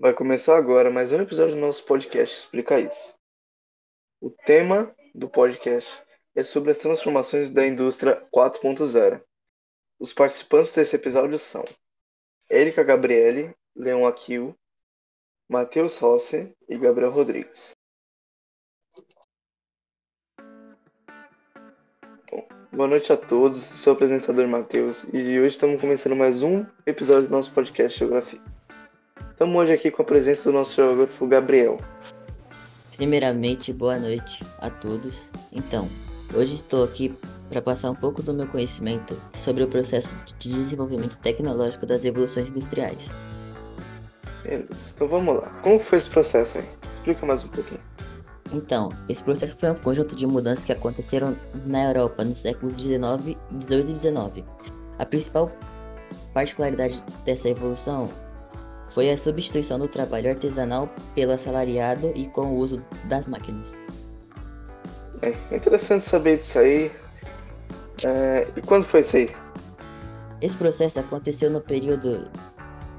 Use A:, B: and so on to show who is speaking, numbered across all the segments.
A: Vai começar agora mais um episódio do nosso podcast Explica Isso. O tema do podcast é sobre as transformações da indústria 4.0. Os participantes desse episódio são Erika Gabriele, Leon Aquil, Matheus Rossi e Gabriel Rodrigues. Bom, boa noite a todos, sou o apresentador Matheus e hoje estamos começando mais um episódio do nosso podcast Geografia. Estamos hoje aqui com a presença do nosso geógrafo Gabriel.
B: Primeiramente, boa noite a todos. Então, hoje estou aqui para passar um pouco do meu conhecimento sobre o processo de desenvolvimento tecnológico das revoluções industriais.
A: Beleza, então vamos lá. Como foi esse processo aí? Explica mais um pouquinho.
B: Então, esse processo foi um conjunto de mudanças que aconteceram na Europa nos séculos 19, 18 e 19. A principal particularidade dessa evolução foi a substituição do trabalho artesanal pelo assalariado e com o uso das máquinas.
A: É interessante saber disso aí. É, e quando foi isso aí?
B: Esse processo aconteceu no período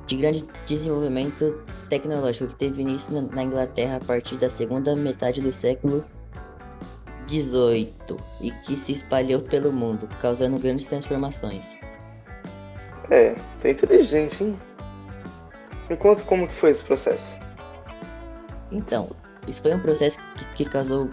B: de grande desenvolvimento tecnológico que teve início na Inglaterra a partir da segunda metade do século XVIII e que se espalhou pelo mundo, causando grandes transformações.
A: É, tá inteligente, hein? Me conta como que foi esse processo.
B: Então, isso foi um processo que, que causou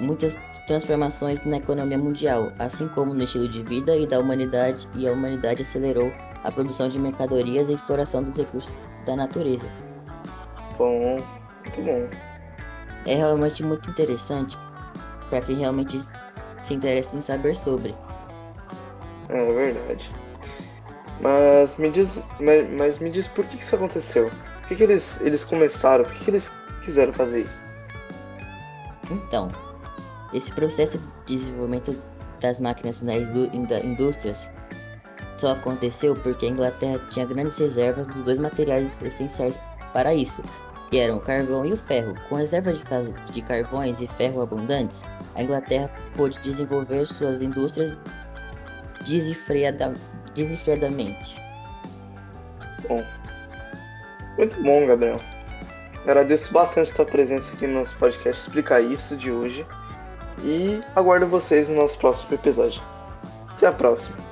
B: muitas transformações na economia mundial, assim como no estilo de vida e da humanidade, e a humanidade acelerou a produção de mercadorias e a exploração dos recursos da natureza.
A: Bom, muito bom.
B: É realmente muito interessante para quem realmente se interessa em saber sobre.
A: É verdade. Mas me diz, mas, mas me diz por que isso aconteceu? Por que, que eles, eles começaram? Por que, que eles quiseram fazer isso?
B: Então, esse processo de desenvolvimento das máquinas nas indústrias só aconteceu porque a Inglaterra tinha grandes reservas dos dois materiais essenciais para isso, que eram o carvão e o ferro. Com reservas de, de carvões e ferro abundantes, a Inglaterra pôde desenvolver suas indústrias desenfreada, desenfreadamente.
A: Bom, muito bom, Gabriel. Agradeço bastante a sua presença aqui no nosso podcast Explicar Isso de hoje e aguardo vocês no nosso próximo episódio. Até a próxima.